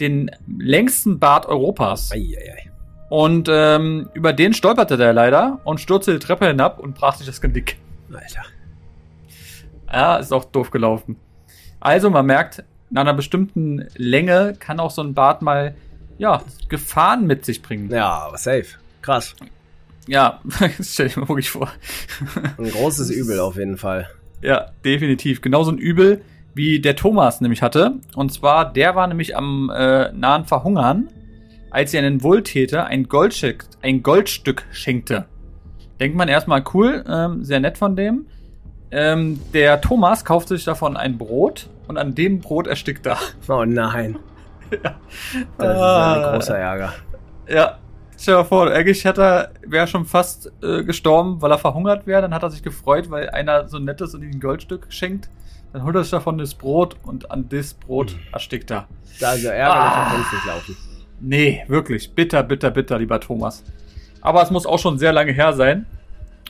den längsten Bart Europas. Ei, ei, ei. Und ähm, über den stolperte der leider und stürzte die Treppe hinab und brach sich das Genick. Alter. Ja, ist auch doof gelaufen. Also, man merkt, nach einer bestimmten Länge kann auch so ein Bart mal ja, Gefahren mit sich bringen. Ja, aber safe. Krass. Ja, stell dir mal wirklich vor. Ein großes Übel auf jeden Fall. Ja, definitiv. Genauso ein Übel, wie der Thomas nämlich hatte. Und zwar, der war nämlich am äh, nahen Verhungern, als er einen Wohltäter ein Goldstück, ein Goldstück schenkte. Denkt man erstmal cool, ähm, sehr nett von dem. Ähm, der Thomas kaufte sich davon ein Brot und an dem Brot erstickt er. Oh nein. Ja. Das ist ein ah. großer Ärger. Ja. Stell dir vor, eigentlich hätte er, wäre schon fast äh, gestorben, weil er verhungert wäre. Dann hat er sich gefreut, weil einer so nettes und ihm ein Goldstück schenkt. Dann holt er sich davon das Brot und an das Brot mhm. erstickt er. Also ärgerlicher ah. kann es nicht laufen. Nee, wirklich. Bitter, bitter, bitter, lieber Thomas. Aber es muss auch schon sehr lange her sein,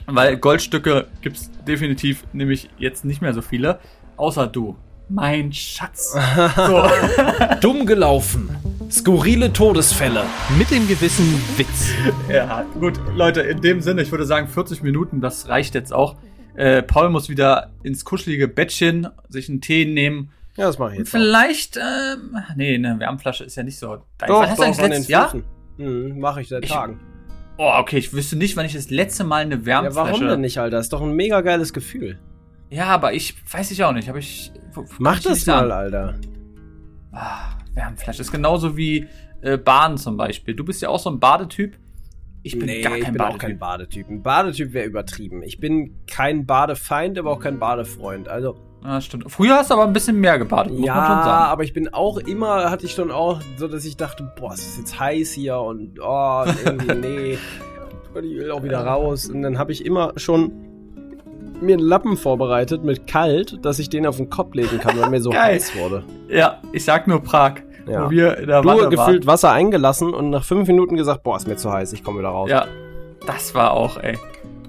weil Goldstücke gibt es definitiv nämlich jetzt nicht mehr so viele. Außer du. Mein Schatz. So. Dumm gelaufen. Skurrile Todesfälle. Mit dem gewissen Witz. Ja, gut, Leute, in dem Sinne, ich würde sagen 40 Minuten, das reicht jetzt auch. Äh, Paul muss wieder ins kuschelige Bettchen, sich einen Tee nehmen. Ja, das mache ich jetzt. Vielleicht, ähm, nee, eine Wärmflasche ist ja nicht so. Dein Doch, doch, an den Jahr? Mhm, mache ich seit ich, Tagen. Oh, okay, ich wüsste nicht, wann ich das letzte Mal eine Ja, Wärmflasche... warum denn nicht, Alter? Ist doch ein mega geiles Gefühl. Ja, aber ich weiß ich auch nicht. Hab ich. Mach ich das mal, sagen. Alter. Ah, Wärmflasche ist genauso wie äh, Baden zum Beispiel. Du bist ja auch so ein Badetyp. Ich bin nee, gar kein ich bin Badetyp. auch kein Badetyp. Ein Badetyp wäre übertrieben. Ich bin kein Badefeind, aber auch kein Badefreund. Also, Ja, stimmt. Früher hast du aber ein bisschen mehr gebadet, muss ja, man schon sagen. aber ich bin auch immer, hatte ich schon auch so, dass ich dachte, boah, es ist jetzt heiß hier und oh, irgendwie, nee. Und ich will auch wieder raus. Und dann habe ich immer schon mir einen Lappen vorbereitet mit kalt, dass ich den auf den Kopf legen kann, weil mir so Geil. heiß wurde. Ja, ich sag nur Prag, Ja. wo wir in der Du Wanne gefüllt Wasser eingelassen und nach fünf Minuten gesagt, boah, ist mir zu heiß, ich komme wieder raus. waren. Ja, das war auch, ey.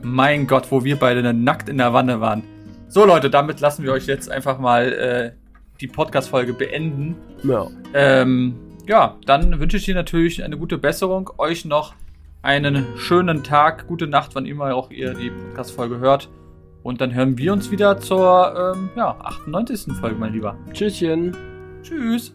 Mein Gott, wo wir beide nackt in der Wanne waren. So, Leute, damit lassen wir euch jetzt einfach mal äh, die Podcast-Folge beenden. ja. Ähm, ja, dann wünsche ich dir natürlich eine gute Besserung. Euch noch einen schönen Tag, gute Nacht, wann immer auch ihr die Podcast-Folge hört. Und dann hören wir uns wieder zur ähm, ja, 98. Folge, mein Lieber. Tschüsschen. Tschüss.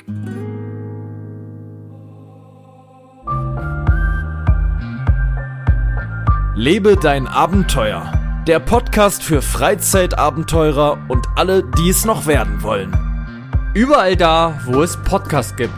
Lebe dein Abenteuer. Der Podcast für Freizeitabenteurer und alle, die es noch werden wollen. Überall da, wo es Podcasts gibt.